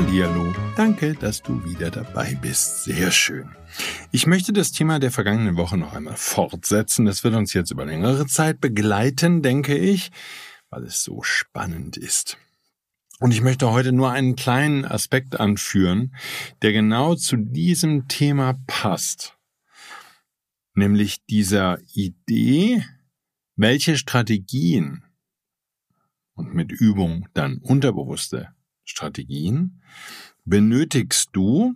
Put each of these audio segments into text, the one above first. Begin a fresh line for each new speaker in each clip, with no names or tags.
Hallihallo, danke, dass du wieder dabei bist. Sehr schön. Ich möchte das Thema der vergangenen Woche noch einmal fortsetzen. Das wird uns jetzt über längere Zeit begleiten, denke ich, weil es so spannend ist. Und ich möchte heute nur einen kleinen Aspekt anführen, der genau zu diesem Thema passt. Nämlich dieser Idee, welche Strategien und mit Übung dann unterbewusste Strategien benötigst du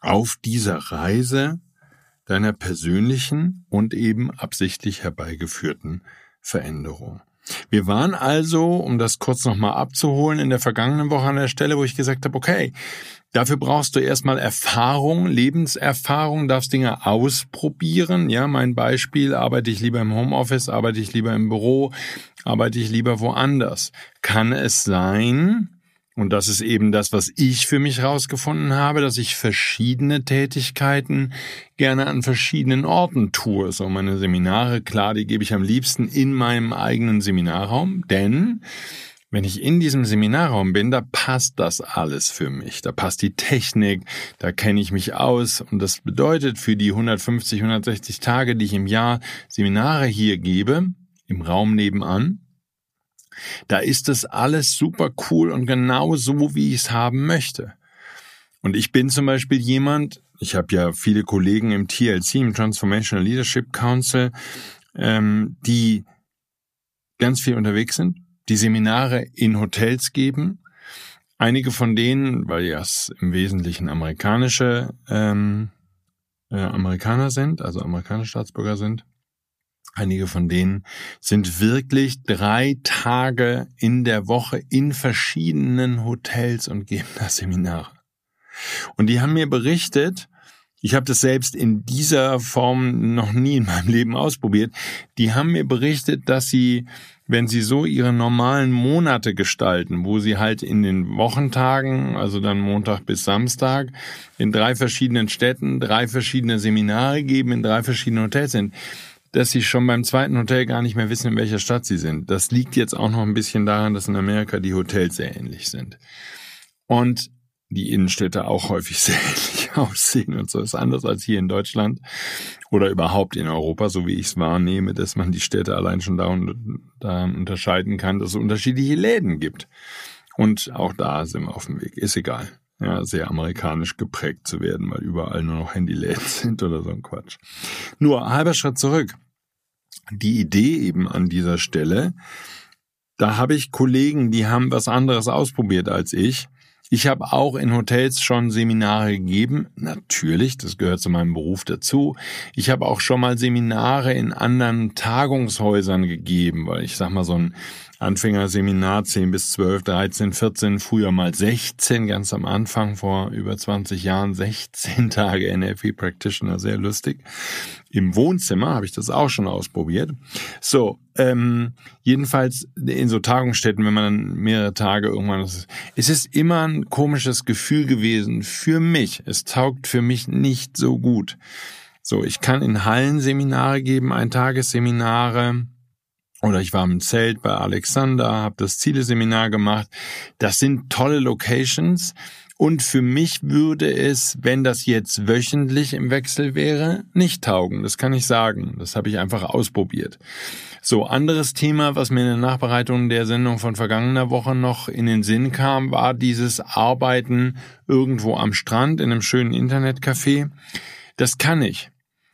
auf dieser Reise deiner persönlichen und eben absichtlich herbeigeführten Veränderung. Wir waren also, um das kurz nochmal abzuholen, in der vergangenen Woche an der Stelle, wo ich gesagt habe, okay, dafür brauchst du erstmal Erfahrung, Lebenserfahrung, darfst Dinge ausprobieren. Ja, mein Beispiel, arbeite ich lieber im Homeoffice, arbeite ich lieber im Büro, arbeite ich lieber woanders. Kann es sein, und das ist eben das, was ich für mich herausgefunden habe, dass ich verschiedene Tätigkeiten gerne an verschiedenen Orten tue. So meine Seminare, klar, die gebe ich am liebsten in meinem eigenen Seminarraum, denn wenn ich in diesem Seminarraum bin, da passt das alles für mich. Da passt die Technik, da kenne ich mich aus und das bedeutet für die 150, 160 Tage, die ich im Jahr Seminare hier gebe, im Raum nebenan, da ist das alles super cool und genau so, wie ich es haben möchte. Und ich bin zum Beispiel jemand, ich habe ja viele Kollegen im TLC, im Transformational Leadership Council, ähm, die ganz viel unterwegs sind, die Seminare in Hotels geben. Einige von denen, weil ja es im Wesentlichen amerikanische ähm, äh, Amerikaner sind, also amerikanische Staatsbürger sind, Einige von denen sind wirklich drei Tage in der Woche in verschiedenen Hotels und geben da Seminare. Und die haben mir berichtet, ich habe das selbst in dieser Form noch nie in meinem Leben ausprobiert, die haben mir berichtet, dass sie, wenn sie so ihre normalen Monate gestalten, wo sie halt in den Wochentagen, also dann Montag bis Samstag, in drei verschiedenen Städten drei verschiedene Seminare geben, in drei verschiedenen Hotels sind, dass sie schon beim zweiten Hotel gar nicht mehr wissen, in welcher Stadt sie sind. Das liegt jetzt auch noch ein bisschen daran, dass in Amerika die Hotels sehr ähnlich sind. Und die Innenstädte auch häufig sehr ähnlich aussehen und so ist anders als hier in Deutschland oder überhaupt in Europa, so wie ich es wahrnehme, dass man die Städte allein schon da, da unterscheiden kann, dass es unterschiedliche Läden gibt. Und auch da sind wir auf dem Weg. Ist egal ja, sehr amerikanisch geprägt zu werden, weil überall nur noch Handyläden sind oder so ein Quatsch. Nur halber Schritt zurück. Die Idee eben an dieser Stelle, da habe ich Kollegen, die haben was anderes ausprobiert als ich. Ich habe auch in Hotels schon Seminare gegeben. Natürlich, das gehört zu meinem Beruf dazu. Ich habe auch schon mal Seminare in anderen Tagungshäusern gegeben, weil ich sag mal so ein Anfängerseminar 10 bis 12, 13, 14, früher mal 16, ganz am Anfang vor über 20 Jahren, 16 Tage NLP Practitioner, sehr lustig. Im Wohnzimmer habe ich das auch schon ausprobiert. So, ähm, jedenfalls in so Tagungsstätten, wenn man dann mehrere Tage irgendwann, es ist immer ein komisches Gefühl gewesen für mich. Es taugt für mich nicht so gut. So, ich kann in Hallen Seminare geben, Eintagesseminare, oder ich war im Zelt bei Alexander, habe das Zieleseminar gemacht. Das sind tolle Locations. Und für mich würde es, wenn das jetzt wöchentlich im Wechsel wäre, nicht taugen. Das kann ich sagen. Das habe ich einfach ausprobiert. So, anderes Thema, was mir in der Nachbereitung der Sendung von vergangener Woche noch in den Sinn kam, war dieses Arbeiten irgendwo am Strand in einem schönen Internetcafé. Das kann ich.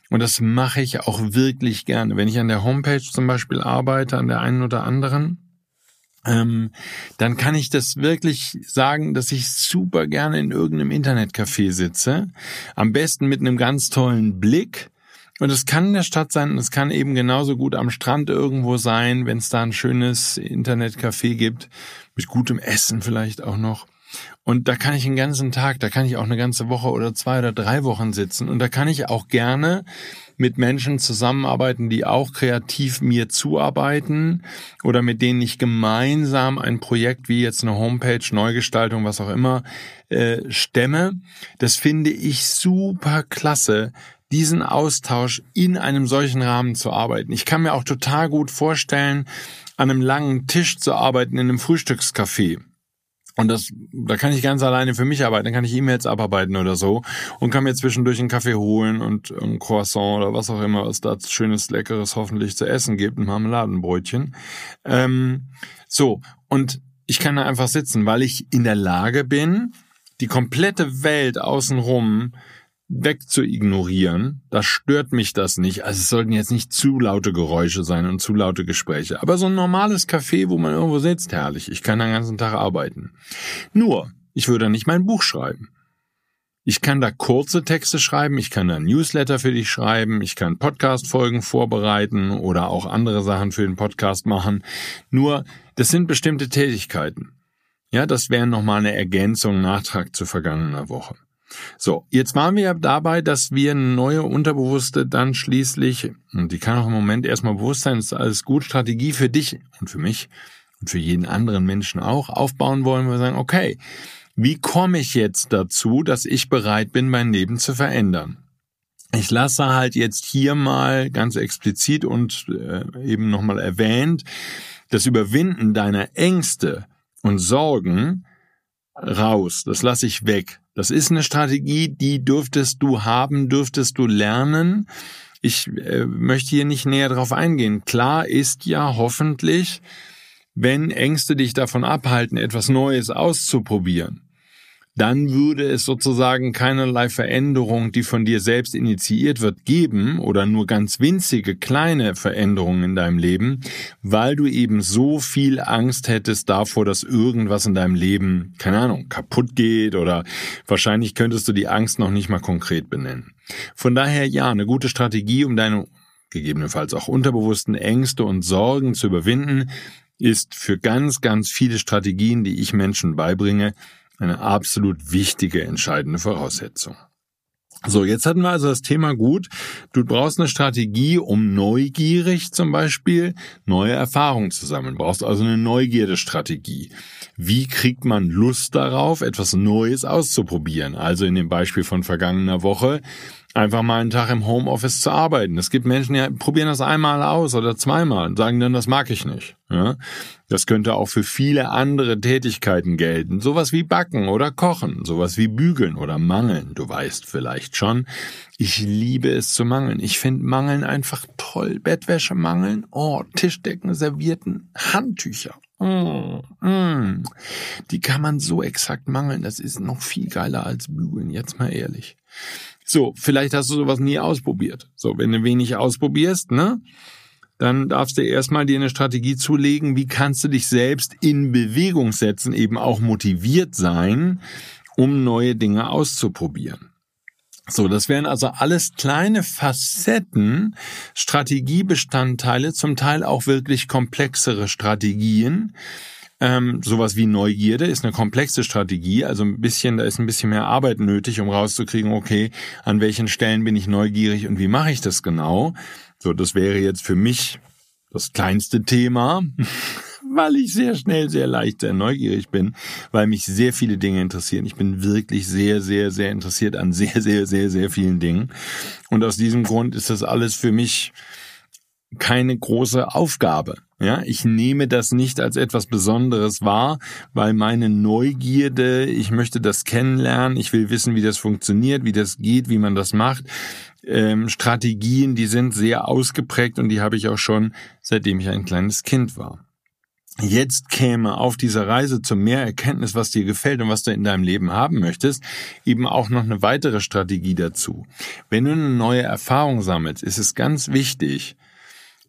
Und das mache ich auch wirklich gerne. Wenn ich an der Homepage zum Beispiel arbeite, an der einen oder anderen, ähm, dann kann ich das wirklich sagen, dass ich super gerne in irgendeinem Internetcafé sitze. Am besten mit einem ganz tollen Blick. Und es kann in der Stadt sein und es kann eben genauso gut am Strand irgendwo sein, wenn es da ein schönes Internetcafé gibt, mit gutem Essen vielleicht auch noch. Und da kann ich den ganzen Tag, da kann ich auch eine ganze Woche oder zwei oder drei Wochen sitzen. Und da kann ich auch gerne mit Menschen zusammenarbeiten, die auch kreativ mir zuarbeiten oder mit denen ich gemeinsam ein Projekt wie jetzt eine Homepage, Neugestaltung, was auch immer, äh, stemme. Das finde ich super klasse, diesen Austausch in einem solchen Rahmen zu arbeiten. Ich kann mir auch total gut vorstellen, an einem langen Tisch zu arbeiten in einem Frühstückscafé. Und das, da kann ich ganz alleine für mich arbeiten, dann kann ich E-Mails abarbeiten oder so und kann mir zwischendurch einen Kaffee holen und ein Croissant oder was auch immer es da schönes, leckeres hoffentlich zu essen gibt, ein Marmeladenbrötchen. Ähm, so, und ich kann da einfach sitzen, weil ich in der Lage bin, die komplette Welt außenrum weg zu ignorieren. Da stört mich das nicht. Also es sollten jetzt nicht zu laute Geräusche sein und zu laute Gespräche. Aber so ein normales Café, wo man irgendwo sitzt, herrlich. Ich kann den ganzen Tag arbeiten. Nur, ich würde nicht mein Buch schreiben. Ich kann da kurze Texte schreiben, ich kann da Newsletter für dich schreiben, ich kann Podcast-Folgen vorbereiten oder auch andere Sachen für den Podcast machen. Nur, das sind bestimmte Tätigkeiten. Ja, das wäre nochmal eine Ergänzung, Nachtrag zu vergangener Woche. So, jetzt waren wir ja dabei, dass wir eine neue Unterbewusste dann schließlich, und die kann auch im Moment erstmal bewusst sein, ist alles gut, Strategie für dich und für mich und für jeden anderen Menschen auch aufbauen wollen. Wir sagen, okay, wie komme ich jetzt dazu, dass ich bereit bin, mein Leben zu verändern? Ich lasse halt jetzt hier mal ganz explizit und äh, eben nochmal erwähnt, das Überwinden deiner Ängste und Sorgen raus. Das lasse ich weg. Das ist eine Strategie, die dürftest du haben, dürftest du lernen. Ich äh, möchte hier nicht näher drauf eingehen. Klar ist ja hoffentlich, wenn Ängste dich davon abhalten, etwas Neues auszuprobieren, dann würde es sozusagen keinerlei Veränderung, die von dir selbst initiiert wird, geben oder nur ganz winzige kleine Veränderungen in deinem Leben, weil du eben so viel Angst hättest davor, dass irgendwas in deinem Leben, keine Ahnung, kaputt geht oder wahrscheinlich könntest du die Angst noch nicht mal konkret benennen. Von daher ja, eine gute Strategie, um deine gegebenenfalls auch unterbewussten Ängste und Sorgen zu überwinden, ist für ganz, ganz viele Strategien, die ich Menschen beibringe, eine absolut wichtige, entscheidende Voraussetzung. So, jetzt hatten wir also das Thema gut. Du brauchst eine Strategie, um neugierig zum Beispiel neue Erfahrungen zu sammeln. Du brauchst also eine Neugierdestrategie. Wie kriegt man Lust darauf, etwas Neues auszuprobieren? Also in dem Beispiel von vergangener Woche, einfach mal einen Tag im Homeoffice zu arbeiten. Es gibt Menschen, die probieren das einmal aus oder zweimal und sagen dann, das mag ich nicht. Ja? Das könnte auch für viele andere Tätigkeiten gelten. Sowas wie Backen oder Kochen, sowas wie Bügeln oder Mangeln. Du weißt vielleicht schon, ich liebe es zu mangeln. Ich finde Mangeln einfach toll. Bettwäsche mangeln, oh, Tischdecken, Servierten, Handtücher. Mm, mm. Die kann man so exakt mangeln. Das ist noch viel geiler als bügeln, jetzt mal ehrlich. So, vielleicht hast du sowas nie ausprobiert. So, wenn du wenig ausprobierst, ne? Dann darfst du erstmal dir eine Strategie zulegen, wie kannst du dich selbst in Bewegung setzen, eben auch motiviert sein, um neue Dinge auszuprobieren. So, das wären also alles kleine Facetten, Strategiebestandteile, zum Teil auch wirklich komplexere Strategien, ähm, sowas wie Neugierde ist eine komplexe Strategie, also ein bisschen, da ist ein bisschen mehr Arbeit nötig, um rauszukriegen, okay, an welchen Stellen bin ich neugierig und wie mache ich das genau. So, das wäre jetzt für mich das kleinste Thema, weil ich sehr schnell, sehr leicht, sehr neugierig bin, weil mich sehr viele Dinge interessieren. Ich bin wirklich sehr, sehr, sehr interessiert an sehr, sehr, sehr, sehr vielen Dingen. Und aus diesem Grund ist das alles für mich keine große Aufgabe. Ja, ich nehme das nicht als etwas Besonderes wahr, weil meine Neugierde, ich möchte das kennenlernen, ich will wissen, wie das funktioniert, wie das geht, wie man das macht. Ähm, Strategien, die sind sehr ausgeprägt und die habe ich auch schon, seitdem ich ein kleines Kind war. jetzt käme auf dieser Reise zu mehr Erkenntnis, was dir gefällt und was du in deinem Leben haben möchtest, eben auch noch eine weitere Strategie dazu. Wenn du eine neue Erfahrung sammelst, ist es ganz wichtig,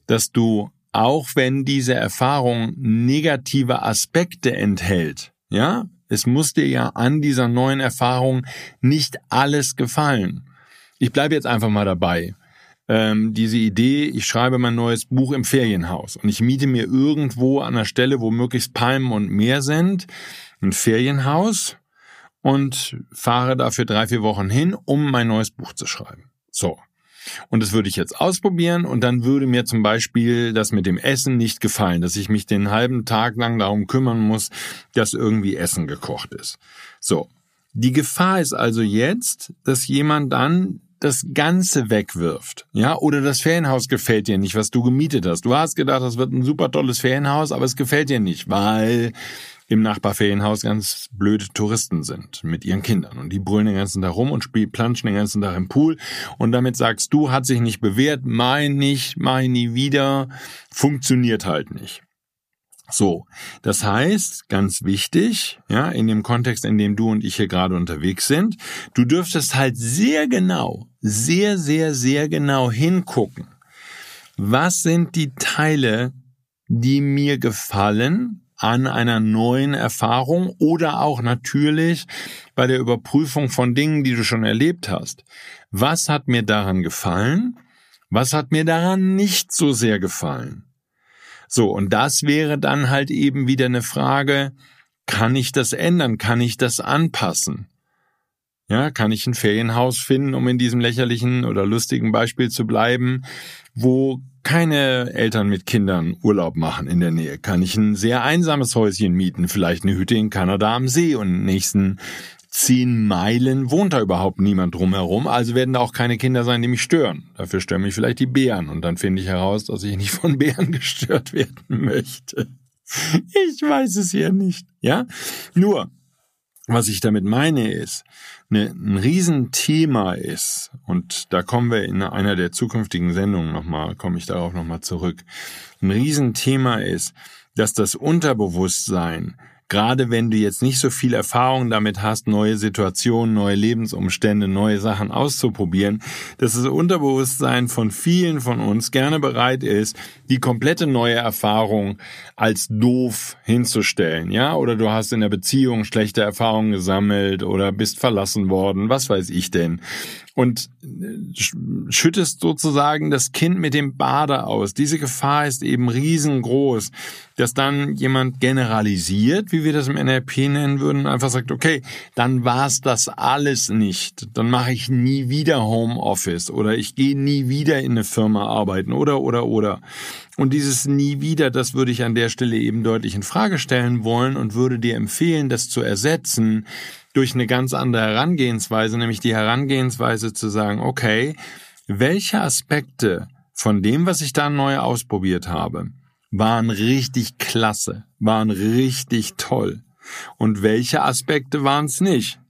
dass du, auch wenn diese Erfahrung negative Aspekte enthält, ja, es muss dir ja an dieser neuen Erfahrung nicht alles gefallen. Ich bleibe jetzt einfach mal dabei ähm, diese Idee, ich schreibe mein neues Buch im Ferienhaus und ich miete mir irgendwo an der Stelle, wo möglichst Palmen und Meer sind, ein Ferienhaus und fahre dafür drei, vier Wochen hin, um mein neues Buch zu schreiben. So. Und das würde ich jetzt ausprobieren und dann würde mir zum Beispiel das mit dem Essen nicht gefallen, dass ich mich den halben Tag lang darum kümmern muss, dass irgendwie Essen gekocht ist. So. Die Gefahr ist also jetzt, dass jemand dann das Ganze wegwirft, ja, oder das Ferienhaus gefällt dir nicht, was du gemietet hast. Du hast gedacht, das wird ein super tolles Ferienhaus, aber es gefällt dir nicht, weil im Nachbarferienhaus ganz blöde Touristen sind mit ihren Kindern und die brüllen den ganzen Tag rum und spielen, planschen den ganzen Tag im Pool und damit sagst du, hat sich nicht bewährt, mein nicht, mein nie wieder, funktioniert halt nicht. So, das heißt, ganz wichtig, ja, in dem Kontext, in dem du und ich hier gerade unterwegs sind, du dürftest halt sehr genau, sehr, sehr, sehr genau hingucken. Was sind die Teile, die mir gefallen an einer neuen Erfahrung oder auch natürlich bei der Überprüfung von Dingen, die du schon erlebt hast? Was hat mir daran gefallen? Was hat mir daran nicht so sehr gefallen? So, und das wäre dann halt eben wieder eine Frage, kann ich das ändern? Kann ich das anpassen? Ja, kann ich ein Ferienhaus finden, um in diesem lächerlichen oder lustigen Beispiel zu bleiben, wo keine Eltern mit Kindern Urlaub machen in der Nähe? Kann ich ein sehr einsames Häuschen mieten, vielleicht eine Hütte in Kanada am See und nächsten zehn Meilen wohnt da überhaupt niemand drumherum, also werden da auch keine Kinder sein, die mich stören. Dafür stören mich vielleicht die Bären und dann finde ich heraus, dass ich nicht von Bären gestört werden möchte. Ich weiß es ja nicht, ja? Nur, was ich damit meine ist, ne, ein Riesenthema ist, und da kommen wir in einer der zukünftigen Sendungen nochmal, komme ich darauf nochmal zurück, ein Riesenthema ist, dass das Unterbewusstsein gerade wenn du jetzt nicht so viel Erfahrung damit hast, neue Situationen, neue Lebensumstände, neue Sachen auszuprobieren, dass das Unterbewusstsein von vielen von uns gerne bereit ist, die komplette neue Erfahrung als doof hinzustellen, ja? Oder du hast in der Beziehung schlechte Erfahrungen gesammelt oder bist verlassen worden, was weiß ich denn und äh, schüttest sozusagen das Kind mit dem Bade aus. Diese Gefahr ist eben riesengroß, dass dann jemand generalisiert, wie wir das im NLP nennen würden, einfach sagt, okay, dann war's das alles nicht. Dann mache ich nie wieder Homeoffice oder ich gehe nie wieder in eine Firma arbeiten oder oder oder. Und dieses nie wieder, das würde ich an der Stelle eben deutlich in Frage stellen wollen und würde dir empfehlen, das zu ersetzen durch eine ganz andere Herangehensweise, nämlich die Herangehensweise zu sagen, okay, welche Aspekte von dem, was ich da neu ausprobiert habe, waren richtig klasse, waren richtig toll. Und welche Aspekte waren es nicht?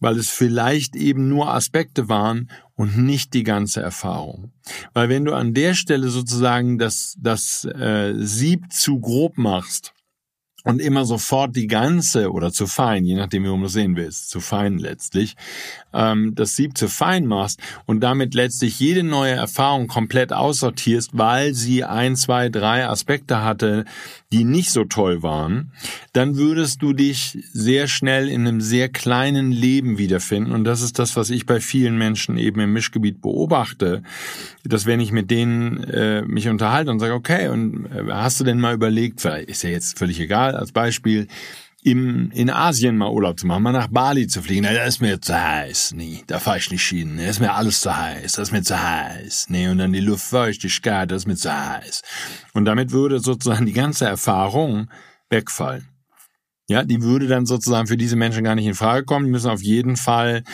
Weil es vielleicht eben nur Aspekte waren und nicht die ganze Erfahrung. Weil wenn du an der Stelle sozusagen das, das äh, Sieb zu grob machst, und immer sofort die ganze oder zu fein, je nachdem, wie du es sehen willst, zu fein letztlich, ähm, das Sieb zu fein machst und damit letztlich jede neue Erfahrung komplett aussortierst, weil sie ein, zwei, drei Aspekte hatte, die nicht so toll waren, dann würdest du dich sehr schnell in einem sehr kleinen Leben wiederfinden. Und das ist das, was ich bei vielen Menschen eben im Mischgebiet beobachte, dass wenn ich mit denen äh, mich unterhalte und sage, okay, und äh, hast du denn mal überlegt, ist ja jetzt völlig egal, als Beispiel, im, in Asien mal Urlaub zu machen, mal nach Bali zu fliegen, na, da ist mir zu heiß. Nee, da fahre ich nicht hin. Da ist mir alles zu heiß. Das ist mir zu heiß. Nee, und dann die Luftfeuchtigkeit, das ist mir zu heiß. Und damit würde sozusagen die ganze Erfahrung wegfallen. Ja, die würde dann sozusagen für diese Menschen gar nicht in Frage kommen. Die müssen auf jeden Fall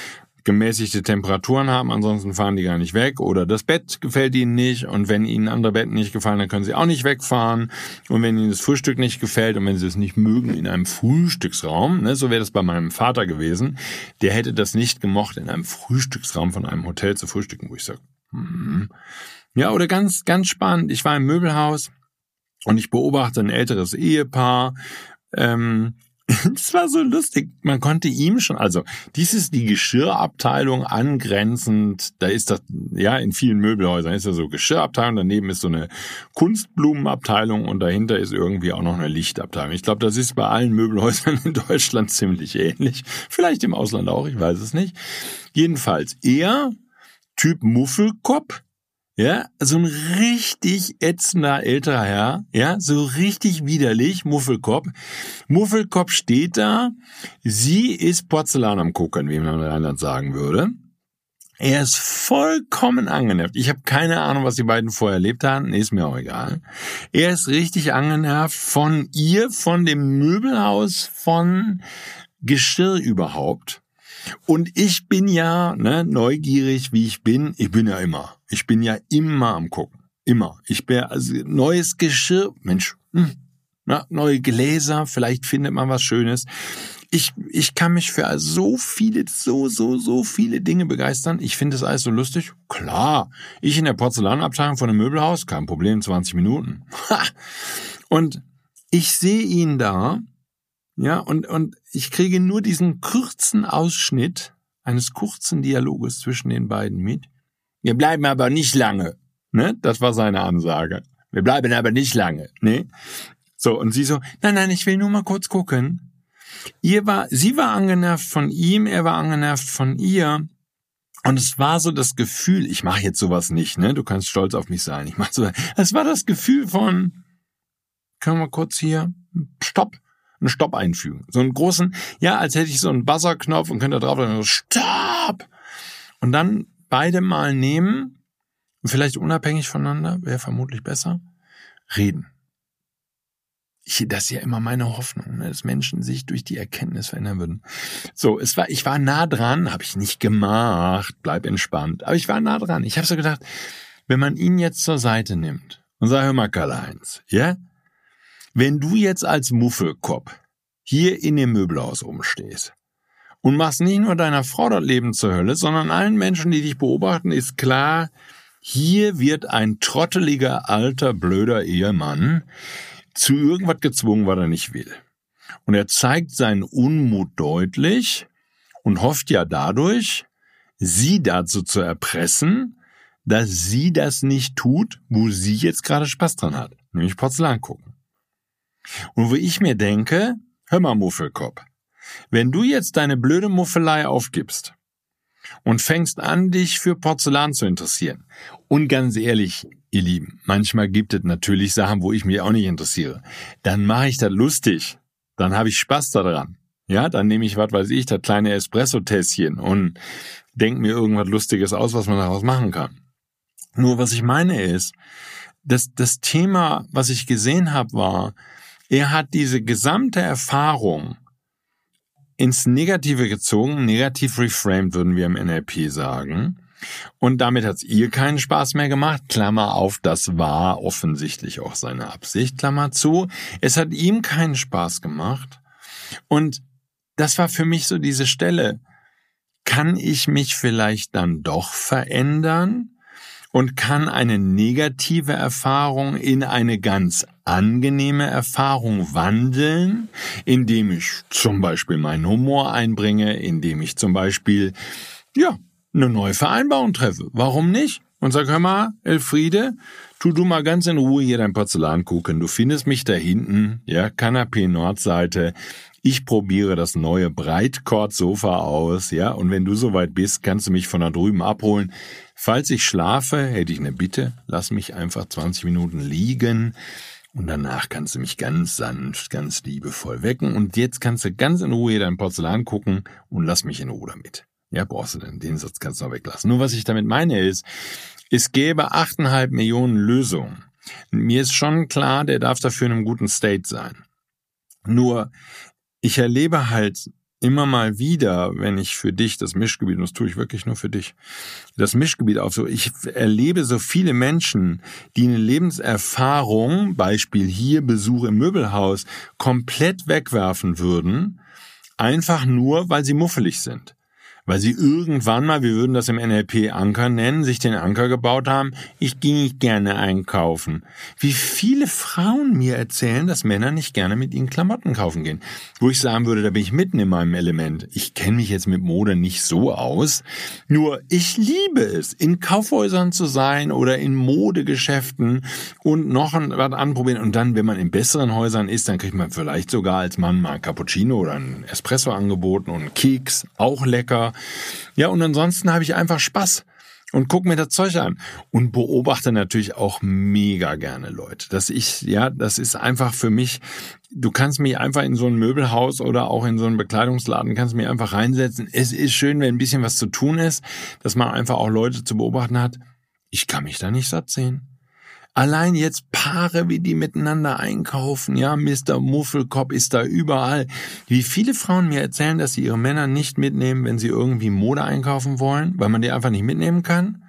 gemäßigte Temperaturen haben, ansonsten fahren die gar nicht weg. Oder das Bett gefällt ihnen nicht und wenn ihnen andere Betten nicht gefallen, dann können sie auch nicht wegfahren. Und wenn ihnen das Frühstück nicht gefällt und wenn sie es nicht mögen in einem Frühstücksraum, ne, so wäre das bei meinem Vater gewesen, der hätte das nicht gemocht, in einem Frühstücksraum von einem Hotel zu frühstücken, wo ich sage, hm. ja, oder ganz, ganz spannend, ich war im Möbelhaus Und ich beobachte ein älteres Ehepaar, ähm, Es war so lustig. Man konnte ihm schon, also dies ist die Geschirrabteilung angrenzend. Da ist das, ja, in vielen Möbelhäusern ist ja so Geschirrabteilung. Daneben ist so eine Kunstblumenabteilung und dahinter ist irgendwie auch noch eine Lichtabteilung. Ich glaube, das ist bei allen Möbelhäusern in Deutschland ziemlich ähnlich. Vielleicht im Ausland auch, ich weiß es nicht. Jedenfalls, er, Typ Muffelkopf, ja, so ein richtig ätzender älterer Herr, ja, so richtig widerlich, Muffelkopf. Muffelkopf steht da, sie ist Porzellan am Gucken, wie man in Rheinland sagen würde. Er ist vollkommen angenervt. Ich habe keine Ahnung, was die beiden vorher erlebt haben. ist mir auch egal. Er ist richtig angenervt von ihr, von dem Möbelhaus, von Geschirr überhaupt. Und ich bin ja ne, neugierig, wie ich bin. Ich bin ja immer. Ich bin ja immer am gucken. Immer. Ich bin also neues Geschirr. Mensch, hm, na, neue Gläser. Vielleicht findet man was Schönes. Ich, ich kann mich für so viele, so, so, so viele Dinge begeistern. Ich finde das alles so lustig. Klar. Ich in der Porzellanabteilung von einem Möbelhaus, kein Problem, 20 Minuten. Und ich sehe ihn da ja, und, und ich kriege nur diesen kurzen Ausschnitt eines kurzen Dialoges zwischen den beiden mit. Wir bleiben aber nicht lange. Ne? Das war seine Ansage. Wir bleiben aber nicht lange. Ne? So, und sie so, nein, nein, ich will nur mal kurz gucken. Ihr war, sie war angenervt von ihm, er war angenervt von ihr. Und es war so das Gefühl, ich mache jetzt sowas nicht, ne? Du kannst stolz auf mich sein. Ich mache so, es war das Gefühl von, können wir kurz hier, stopp, einen Stopp einfügen. So einen großen, ja, als hätte ich so einen Buzzerknopf und könnte drauf sagen, Stopp! Und dann beide mal nehmen, vielleicht unabhängig voneinander, wäre vermutlich besser, reden. Ich, das ist ja immer meine Hoffnung, ne, dass Menschen sich durch die Erkenntnis verändern würden. So, es war, ich war nah dran, habe ich nicht gemacht, bleib entspannt, aber ich war nah dran. Ich habe so gedacht, wenn man ihn jetzt zur Seite nimmt und sagt, hör mal, Karl-Heinz, ja, wenn du jetzt als Muffelkopf hier in dem Möbelhaus rumstehst und machst nicht nur deiner Frau das Leben zur Hölle, sondern allen Menschen, die dich beobachten, ist klar, hier wird ein trotteliger, alter, blöder Ehemann zu irgendwas gezwungen, was er nicht will. Und er zeigt seinen Unmut deutlich und hofft ja dadurch, sie dazu zu erpressen, dass sie das nicht tut, wo sie jetzt gerade Spaß dran hat, nämlich Porzellan gucken. Und wo ich mir denke, hör mal, Muffelkopf, wenn du jetzt deine blöde Muffelei aufgibst und fängst an, dich für Porzellan zu interessieren, und ganz ehrlich, ihr Lieben, manchmal gibt es natürlich Sachen, wo ich mich auch nicht interessiere, dann mache ich das lustig, dann habe ich Spaß daran. Ja, dann nehme ich, was weiß ich, das kleine Espresso-Tässchen und denk mir irgendwas Lustiges aus, was man daraus machen kann. Nur was ich meine ist, dass das Thema, was ich gesehen habe, war, er hat diese gesamte Erfahrung ins Negative gezogen, negativ reframed, würden wir im NLP sagen. Und damit hat es ihr keinen Spaß mehr gemacht. Klammer auf, das war offensichtlich auch seine Absicht, Klammer zu. Es hat ihm keinen Spaß gemacht. Und das war für mich so diese Stelle. Kann ich mich vielleicht dann doch verändern? und kann eine negative Erfahrung in eine ganz angenehme Erfahrung wandeln, indem ich zum Beispiel meinen Humor einbringe, indem ich zum Beispiel, ja, eine neue Vereinbarung treffe. Warum nicht? Und sag, hör mal, Elfriede, tu du mal ganz in Ruhe hier dein Porzellan gucken. Du findest mich da hinten, ja, Kanapee Nordseite. Ich probiere das neue Breitkord-Sofa aus, ja, und wenn du soweit bist, kannst du mich von da drüben abholen. Falls ich schlafe, hätte ich eine Bitte, lass mich einfach 20 Minuten liegen und danach kannst du mich ganz sanft, ganz liebevoll wecken und jetzt kannst du ganz in Ruhe dein Porzellan gucken und lass mich in Ruhe damit. Ja, brauchst du denn, den Satz kannst du noch weglassen. Nur was ich damit meine ist, es gäbe 8,5 Millionen Lösungen. Mir ist schon klar, der darf dafür in einem guten State sein. Nur, ich erlebe halt immer mal wieder, wenn ich für dich das Mischgebiet, und das tue ich wirklich nur für dich, das Mischgebiet auf so, ich erlebe so viele Menschen, die eine Lebenserfahrung, Beispiel hier Besuch im Möbelhaus, komplett wegwerfen würden, einfach nur, weil sie muffelig sind. Weil sie irgendwann mal, wir würden das im NLP Anker nennen, sich den Anker gebaut haben, ich gehe nicht gerne einkaufen. Wie viele Frauen mir erzählen, dass Männer nicht gerne mit ihnen Klamotten kaufen gehen. Wo ich sagen würde, da bin ich mitten in meinem Element. Ich kenne mich jetzt mit Mode nicht so aus. Nur ich liebe es, in Kaufhäusern zu sein oder in Modegeschäften und noch was anprobieren. Und dann, wenn man in besseren Häusern ist, dann kriegt man vielleicht sogar als Mann mal Cappuccino oder ein Espresso angeboten und Keks, auch lecker. Ja, und ansonsten habe ich einfach Spaß und guck mir das Zeug an und beobachte natürlich auch mega gerne Leute. Dass ich, ja, das ist einfach für mich, du kannst mich einfach in so ein Möbelhaus oder auch in so einen Bekleidungsladen, kannst mich einfach reinsetzen. Es ist schön, wenn ein bisschen was zu tun ist, dass man einfach auch Leute zu beobachten hat. Ich kann mich da nicht satt sehen. Allein jetzt Paare, wie die miteinander einkaufen, ja, Mr. Muffelkopf ist da überall. Wie viele Frauen mir erzählen, dass sie ihre Männer nicht mitnehmen, wenn sie irgendwie Mode einkaufen wollen, weil man die einfach nicht mitnehmen kann.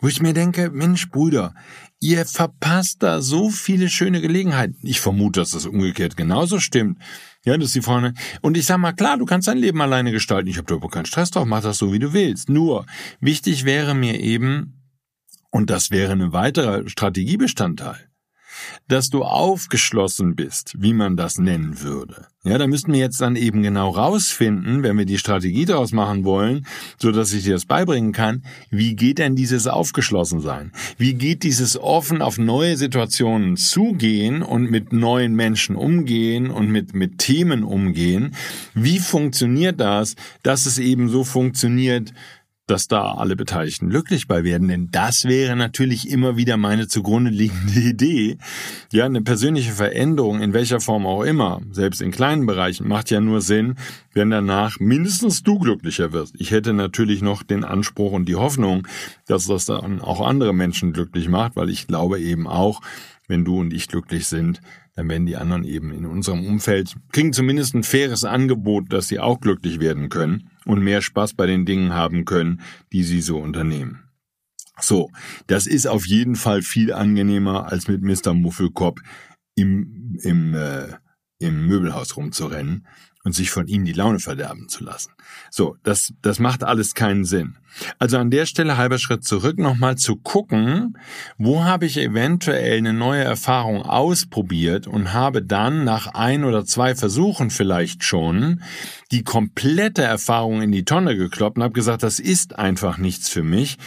Wo ich mir denke, Mensch, Brüder, ihr verpasst da so viele schöne Gelegenheiten. Ich vermute, dass das umgekehrt genauso stimmt. Ja, dass die Frauen. Und ich sag mal, klar, du kannst dein Leben alleine gestalten. Ich habe da überhaupt keinen Stress drauf, mach das so, wie du willst. Nur, wichtig wäre mir eben, und das wäre ein weiterer Strategiebestandteil, dass du aufgeschlossen bist, wie man das nennen würde. Ja, da müssten wir jetzt dann eben genau rausfinden, wenn wir die Strategie daraus machen wollen, so dass ich dir das beibringen kann, wie geht denn dieses Aufgeschlossensein? Wie geht dieses offen auf neue Situationen zugehen und mit neuen Menschen umgehen und mit, mit Themen umgehen? Wie funktioniert das, dass es eben so funktioniert, dass da alle Beteiligten glücklich bei werden, denn das wäre natürlich immer wieder meine zugrunde liegende Idee. Ja, eine persönliche Veränderung in welcher Form auch immer, selbst in kleinen Bereichen, macht ja nur Sinn, wenn danach mindestens du glücklicher wirst. Ich hätte natürlich noch den Anspruch und die Hoffnung, dass das dann auch andere Menschen glücklich macht, weil ich glaube eben auch, wenn du und ich glücklich sind, dann werden die anderen eben in unserem Umfeld, kriegen zumindest ein faires Angebot, dass sie auch glücklich werden können und mehr Spaß bei den Dingen haben können, die sie so unternehmen. So, das ist auf jeden Fall viel angenehmer, als mit Mr. Muffelkopf im, im, äh, im Möbelhaus rumzurennen und sich von ihm die Laune verderben zu lassen. So, das, das macht alles keinen Sinn. Also an der Stelle halber Schritt zurück, nochmal zu gucken, wo habe ich eventuell eine neue Erfahrung ausprobiert und habe dann nach ein oder zwei Versuchen vielleicht schon die komplette Erfahrung in die Tonne gekloppt und habe gesagt, das ist einfach nichts für mich.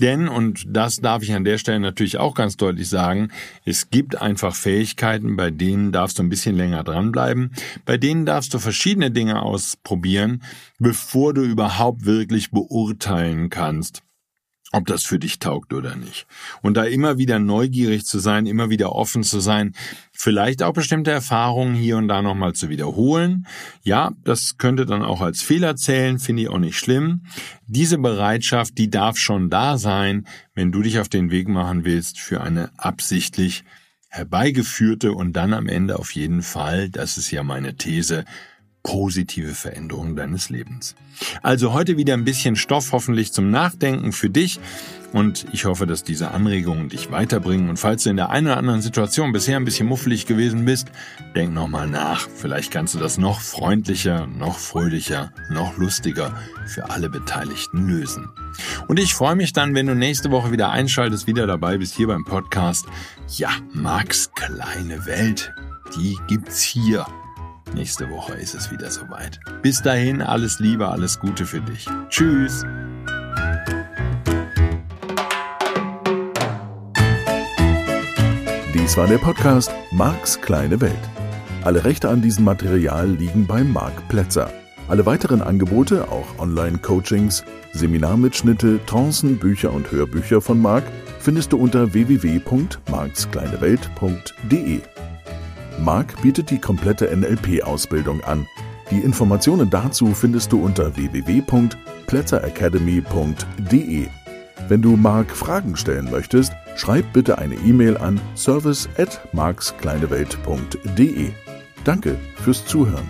Denn, und das darf ich an der Stelle natürlich auch ganz deutlich sagen, es gibt einfach Fähigkeiten, bei denen darfst du ein bisschen länger dranbleiben, bei denen darfst du verschiedene Dinge ausprobieren, bevor du überhaupt wirklich beurteilen kannst, ob das für dich taugt oder nicht. Und da immer wieder neugierig zu sein, immer wieder offen zu sein, vielleicht auch bestimmte Erfahrungen hier und da nochmal zu wiederholen. Ja, das könnte dann auch als Fehler zählen, finde ich auch nicht schlimm. Diese Bereitschaft, die darf schon da sein, wenn du dich auf den Weg machen willst für eine absichtlich herbeigeführte und dann am Ende auf jeden Fall, das ist ja meine These, positive Veränderung deines Lebens. Also heute wieder ein bisschen Stoff hoffentlich zum Nachdenken für dich und ich hoffe, dass diese Anregungen dich weiterbringen und falls du in der einen oder anderen Situation bisher ein bisschen muffelig gewesen bist, denk nochmal nach. Vielleicht kannst du das noch freundlicher, noch fröhlicher, noch lustiger für alle Beteiligten lösen. Und ich freue mich dann, wenn du nächste Woche wieder einschaltest, wieder dabei bist hier beim Podcast. Ja, Max kleine Welt, die gibt's hier Nächste Woche ist es wieder soweit. Bis dahin alles Liebe, alles Gute für dich. Tschüss.
Dies war der Podcast Marks kleine Welt. Alle Rechte an diesem Material liegen bei Marc Plätzer. Alle weiteren Angebote, auch Online-Coachings, Seminarmitschnitte, Trancen, Bücher und Hörbücher von Marc findest du unter www.markskleinewelt.de. Marc bietet die komplette NLP-Ausbildung an. Die Informationen dazu findest du unter www.plätzeracademy.de. Wenn du Marc Fragen stellen möchtest, schreib bitte eine E-Mail an service at markskleinewelt.de. Danke fürs Zuhören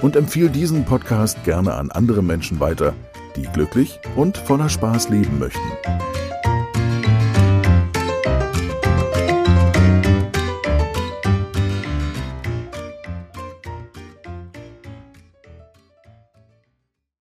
und empfehle diesen Podcast gerne an andere Menschen weiter, die glücklich und voller Spaß leben möchten.